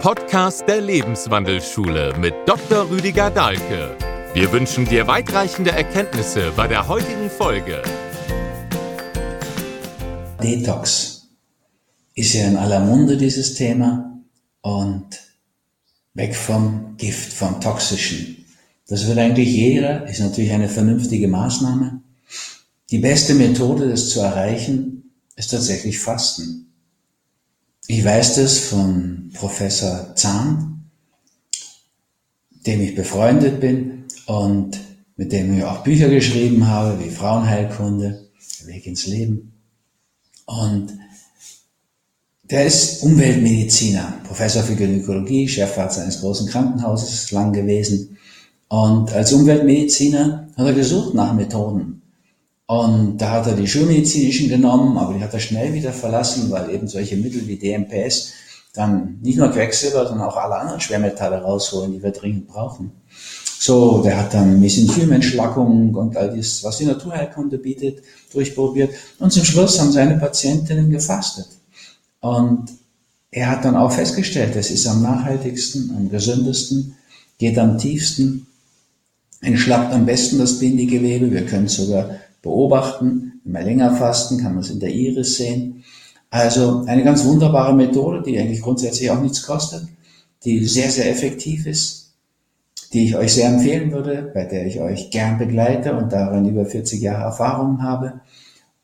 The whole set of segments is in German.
Podcast der Lebenswandelschule mit Dr. Rüdiger Dahlke. Wir wünschen dir weitreichende Erkenntnisse bei der heutigen Folge. Detox ist ja in aller Munde dieses Thema und weg vom Gift, vom Toxischen. Das will eigentlich jeder, ist natürlich eine vernünftige Maßnahme. Die beste Methode, das zu erreichen, ist tatsächlich Fasten. Ich weiß das von Professor Zahn, dem ich befreundet bin und mit dem ich auch Bücher geschrieben habe, wie Frauenheilkunde, Weg ins Leben. Und der ist Umweltmediziner, Professor für Gynäkologie, Chefarzt eines großen Krankenhauses lang gewesen. Und als Umweltmediziner hat er gesucht nach Methoden, und da hat er die schulmedizinischen genommen, aber die hat er schnell wieder verlassen, weil eben solche Mittel wie DMPS dann nicht nur Quecksilber, sondern auch alle anderen Schwermetalle rausholen, die wir dringend brauchen. So, der hat dann Mesenchymentschlackung und all das, was die Naturheilkunde bietet, durchprobiert. Und zum Schluss haben seine Patientinnen gefastet. Und er hat dann auch festgestellt, es ist am nachhaltigsten, am gesündesten, geht am tiefsten, entschlackt am besten das Bindegewebe. Wir können sogar beobachten. Wenn wir länger fasten, kann man es in der Iris sehen. Also eine ganz wunderbare Methode, die eigentlich grundsätzlich auch nichts kostet, die sehr, sehr effektiv ist, die ich euch sehr empfehlen würde, bei der ich euch gern begleite und darin über 40 Jahre Erfahrung habe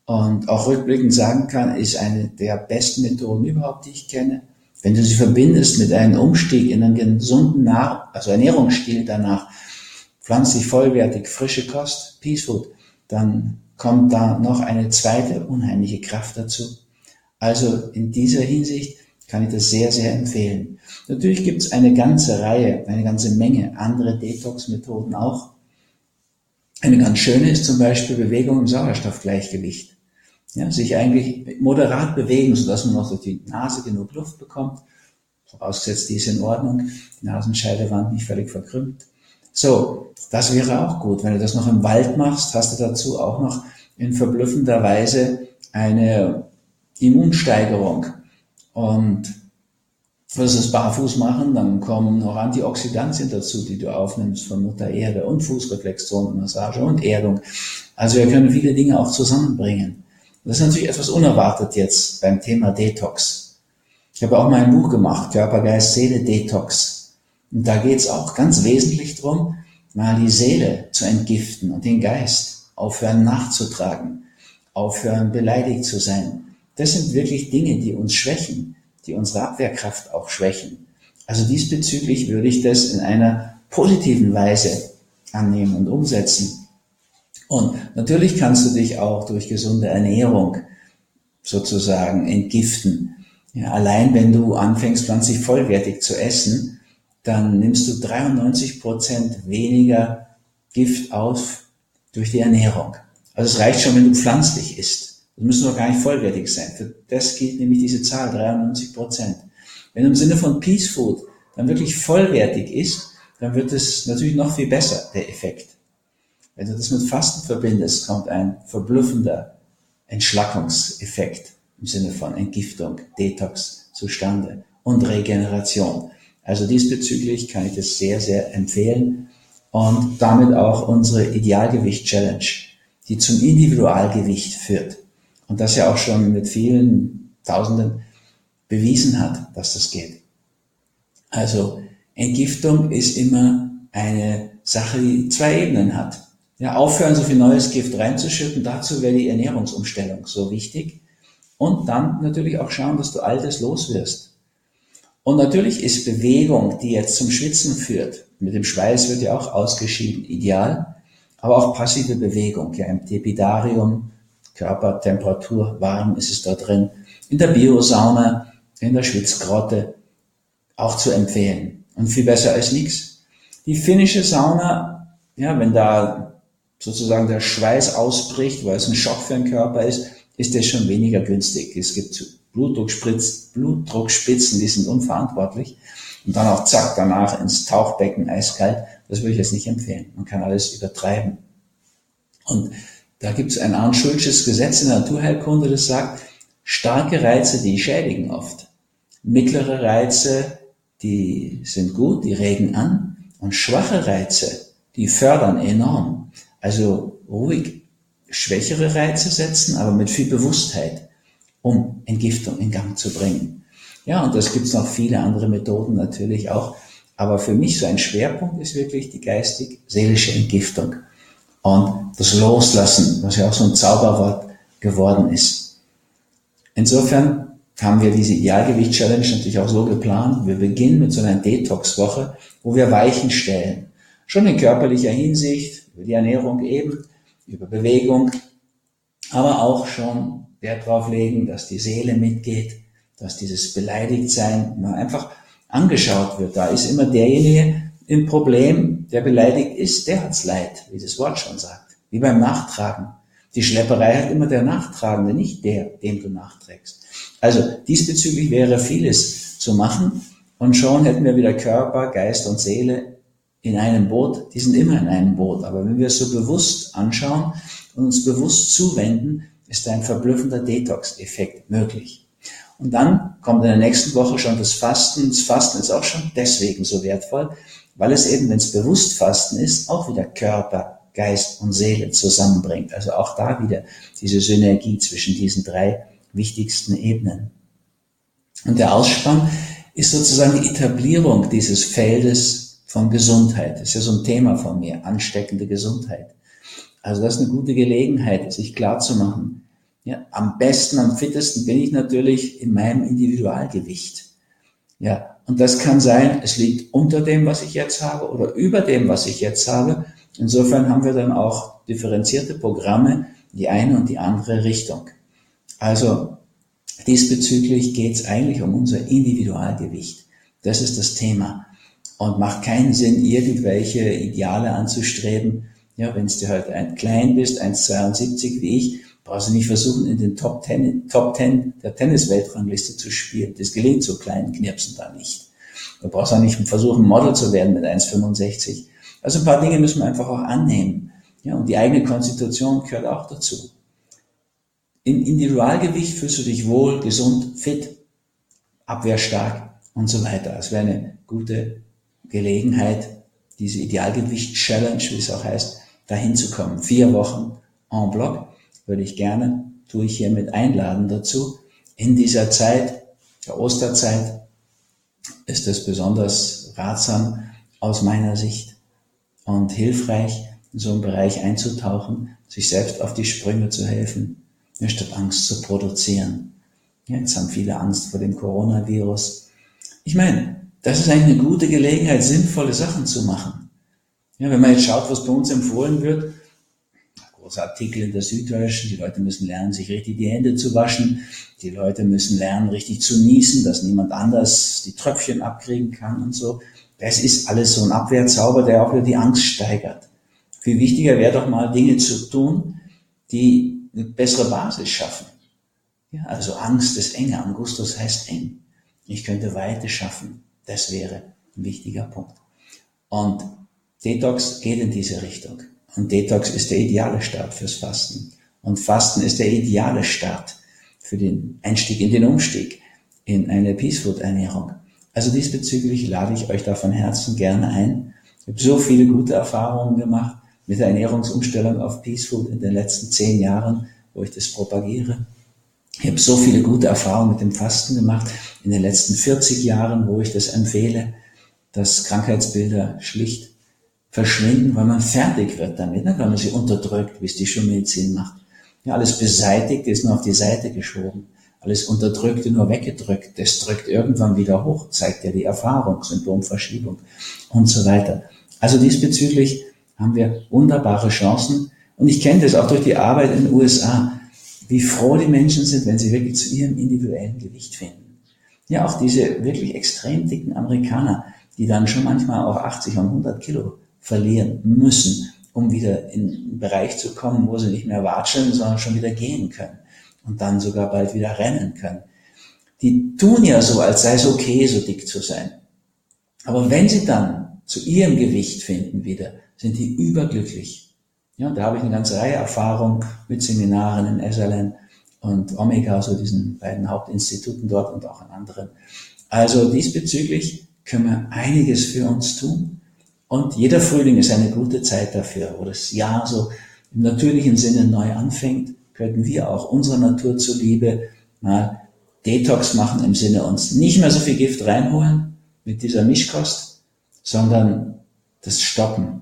und auch rückblickend sagen kann, ist eine der besten Methoden überhaupt, die ich kenne. Wenn du sie verbindest mit einem Umstieg in einen gesunden Nahr also Ernährungsstil danach, pflanzlich vollwertig, frische Kost, Peace Food, dann kommt da noch eine zweite unheimliche Kraft dazu. Also in dieser Hinsicht kann ich das sehr, sehr empfehlen. Natürlich gibt es eine ganze Reihe, eine ganze Menge andere Detox-Methoden auch. Eine ganz schöne ist zum Beispiel Bewegung im Sauerstoffgleichgewicht. Ja, sich eigentlich moderat bewegen, sodass man noch durch die Nase genug Luft bekommt. Vorausgesetzt, die ist in Ordnung, die Nasenscheidewand nicht völlig verkrümmt. So, das wäre auch gut. Wenn du das noch im Wald machst, hast du dazu auch noch in verblüffender Weise eine Immunsteigerung. Und wirst du es barfuß machen, dann kommen noch Antioxidantien dazu, die du aufnimmst von Mutter Erde und Fußreflexzonenmassage und Erdung. Also wir können viele Dinge auch zusammenbringen. Das ist natürlich etwas unerwartet jetzt beim Thema Detox. Ich habe auch mal ein Buch gemacht, Körper, Geist, Seele, Detox. Und da geht es auch ganz wesentlich drum, mal die Seele zu entgiften und den Geist aufhören nachzutragen, aufhören beleidigt zu sein. Das sind wirklich Dinge, die uns schwächen, die unsere Abwehrkraft auch schwächen. Also diesbezüglich würde ich das in einer positiven Weise annehmen und umsetzen. Und natürlich kannst du dich auch durch gesunde Ernährung sozusagen entgiften. Ja, allein wenn du anfängst, pflanzlich vollwertig zu essen, dann nimmst du 93 Prozent weniger Gift auf durch die Ernährung. Also es reicht schon, wenn du pflanzlich isst. Das müssen doch gar nicht vollwertig sein. Für das gilt nämlich diese Zahl, 93 Prozent. Wenn du im Sinne von Peace Food dann wirklich vollwertig isst, dann wird es natürlich noch viel besser, der Effekt. Wenn du das mit Fasten verbindest, kommt ein verblüffender Entschlackungseffekt im Sinne von Entgiftung, Detox zustande und Regeneration. Also diesbezüglich kann ich das sehr, sehr empfehlen und damit auch unsere Idealgewicht-Challenge, die zum Individualgewicht führt und das ja auch schon mit vielen Tausenden bewiesen hat, dass das geht. Also Entgiftung ist immer eine Sache, die zwei Ebenen hat. Ja, aufhören, so viel neues Gift reinzuschütten, dazu wäre die Ernährungsumstellung so wichtig. Und dann natürlich auch schauen, dass du Altes loswirst. Und natürlich ist Bewegung, die jetzt zum Schwitzen führt, mit dem Schweiß wird ja auch ausgeschieden, ideal, aber auch passive Bewegung, ja im Tepidarium, Körpertemperatur, warm ist es da drin, in der Biosauna, in der Schwitzgrotte, auch zu empfehlen. Und viel besser als nichts. Die finnische Sauna, ja, wenn da sozusagen der Schweiß ausbricht, weil es ein Schock für den Körper ist, ist das schon weniger günstig. Es gibt Blutdruckspritz, Blutdruckspitzen, die sind unverantwortlich. Und dann auch zack, danach ins Tauchbecken eiskalt. Das würde ich jetzt nicht empfehlen. Man kann alles übertreiben. Und da gibt es ein Arndt Schulzes Gesetz in der Naturheilkunde, das sagt, starke Reize, die schädigen oft. Mittlere Reize die sind gut, die regen an und schwache Reize, die fördern enorm. Also ruhig schwächere Reize setzen, aber mit viel Bewusstheit, um Entgiftung in Gang zu bringen. Ja, und das gibt's noch viele andere Methoden natürlich auch. Aber für mich so ein Schwerpunkt ist wirklich die geistig-seelische Entgiftung und das Loslassen, was ja auch so ein Zauberwort geworden ist. Insofern haben wir diese Idealgewicht-Challenge natürlich auch so geplant. Wir beginnen mit so einer Detox-Woche, wo wir Weichen stellen. Schon in körperlicher Hinsicht, über die Ernährung eben, über Bewegung, aber auch schon Wert darauf legen, dass die Seele mitgeht, dass dieses Beleidigtsein mal einfach angeschaut wird. Da ist immer derjenige im Problem, der beleidigt ist, der hat's leid, wie das Wort schon sagt. Wie beim Nachtragen. Die Schlepperei hat immer der Nachtragende, nicht der, dem du nachträgst. Also diesbezüglich wäre vieles zu machen und schon hätten wir wieder Körper, Geist und Seele in einem Boot. Die sind immer in einem Boot. Aber wenn wir es so bewusst anschauen und uns bewusst zuwenden, ist ein verblüffender Detox-Effekt möglich. Und dann kommt in der nächsten Woche schon das Fasten. Das Fasten ist auch schon deswegen so wertvoll, weil es eben, wenn es bewusst Fasten ist, auch wieder Körper, Geist und Seele zusammenbringt. Also auch da wieder diese Synergie zwischen diesen drei wichtigsten Ebenen. Und der Ausspann ist sozusagen die Etablierung dieses Feldes von Gesundheit. Das ist ja so ein Thema von mir, ansteckende Gesundheit. Also das ist eine gute Gelegenheit, sich klar zu machen, ja, am besten, am fittesten bin ich natürlich in meinem Individualgewicht. Ja, und das kann sein, es liegt unter dem, was ich jetzt habe oder über dem, was ich jetzt habe. Insofern haben wir dann auch differenzierte Programme, die eine und die andere Richtung. Also diesbezüglich geht es eigentlich um unser Individualgewicht. Das ist das Thema. Und macht keinen Sinn, irgendwelche Ideale anzustreben. Ja, wenn du halt ein klein bist, 1,72 wie ich, brauchst du nicht versuchen, in den Top Ten, Top Ten der Tennisweltrangliste zu spielen. Das gelingt so kleinen Knirpsen da nicht. Du brauchst auch nicht versuchen, Model zu werden mit 1,65. Also ein paar Dinge müssen wir einfach auch annehmen. Ja, und die eigene Konstitution gehört auch dazu. In Individualgewicht fühlst du dich wohl, gesund, fit, abwehrstark und so weiter. Es wäre eine gute Gelegenheit, diese Idealgewicht-Challenge, wie es auch heißt, dahin zu kommen. Vier Wochen en bloc würde ich gerne, tue ich hiermit einladen dazu. In dieser Zeit, der Osterzeit, ist es besonders ratsam aus meiner Sicht und hilfreich, in so einen Bereich einzutauchen, sich selbst auf die Sprünge zu helfen, statt Angst zu produzieren. Jetzt haben viele Angst vor dem Coronavirus. Ich meine, das ist eigentlich eine gute Gelegenheit, sinnvolle Sachen zu machen. Ja, wenn man jetzt schaut, was bei uns empfohlen wird, großer Artikel in der Süddeutschen, die Leute müssen lernen, sich richtig die Hände zu waschen, die Leute müssen lernen, richtig zu niesen, dass niemand anders die Tröpfchen abkriegen kann und so. Das ist alles so ein Abwehrzauber, der auch wieder die Angst steigert. Viel wichtiger wäre doch mal Dinge zu tun, die eine bessere Basis schaffen. Ja, also Angst ist enge, Angustus heißt eng. Ich könnte Weite schaffen. Das wäre ein wichtiger Punkt. Und Detox geht in diese Richtung. Und Detox ist der ideale Start fürs Fasten. Und Fasten ist der ideale Start für den Einstieg in den Umstieg in eine Peace Food Ernährung. Also diesbezüglich lade ich euch da von Herzen gerne ein. Ich habe so viele gute Erfahrungen gemacht mit der Ernährungsumstellung auf Peace Food in den letzten zehn Jahren, wo ich das propagiere. Ich habe so viele gute Erfahrungen mit dem Fasten gemacht in den letzten 40 Jahren, wo ich das empfehle, dass Krankheitsbilder schlicht verschwinden, weil man fertig wird damit, ne? weil man sie unterdrückt, wie es die Schulmedizin macht. Ja, alles Beseitigte ist nur auf die Seite geschoben. Alles Unterdrückte nur weggedrückt. Das drückt irgendwann wieder hoch, zeigt ja die Erfahrung, Symptomverschiebung und so weiter. Also diesbezüglich haben wir wunderbare Chancen. Und ich kenne das auch durch die Arbeit in den USA, wie froh die Menschen sind, wenn sie wirklich zu ihrem individuellen Gewicht finden. Ja, auch diese wirklich extrem dicken Amerikaner, die dann schon manchmal auch 80 und 100 Kilo verlieren müssen, um wieder in einen Bereich zu kommen, wo sie nicht mehr watscheln, sondern schon wieder gehen können und dann sogar bald wieder rennen können. Die tun ja so, als sei es okay, so dick zu sein. Aber wenn sie dann zu ihrem Gewicht finden wieder, sind die überglücklich. Ja, da habe ich eine ganze Reihe Erfahrung mit Seminaren in SLN und Omega, so diesen beiden Hauptinstituten dort und auch an anderen. Also diesbezüglich können wir einiges für uns tun. Und jeder Frühling ist eine gute Zeit dafür, wo das Jahr so im natürlichen Sinne neu anfängt, könnten wir auch unserer Natur zuliebe mal Detox machen im Sinne uns nicht mehr so viel Gift reinholen mit dieser Mischkost, sondern das stoppen.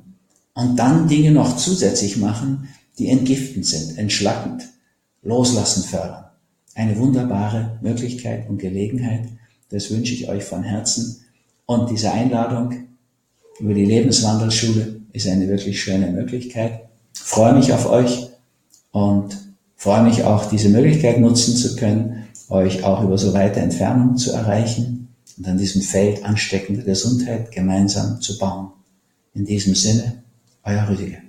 Und dann Dinge noch zusätzlich machen, die entgiftend sind, entschlackend, loslassen fördern. Eine wunderbare Möglichkeit und Gelegenheit. Das wünsche ich euch von Herzen. Und diese Einladung über die Lebenswandelschule ist eine wirklich schöne Möglichkeit. Ich freue mich auf euch und freue mich auch, diese Möglichkeit nutzen zu können, euch auch über so weite Entfernungen zu erreichen und an diesem Feld ansteckende Gesundheit gemeinsam zu bauen. In diesem Sinne, euer Rüdiger.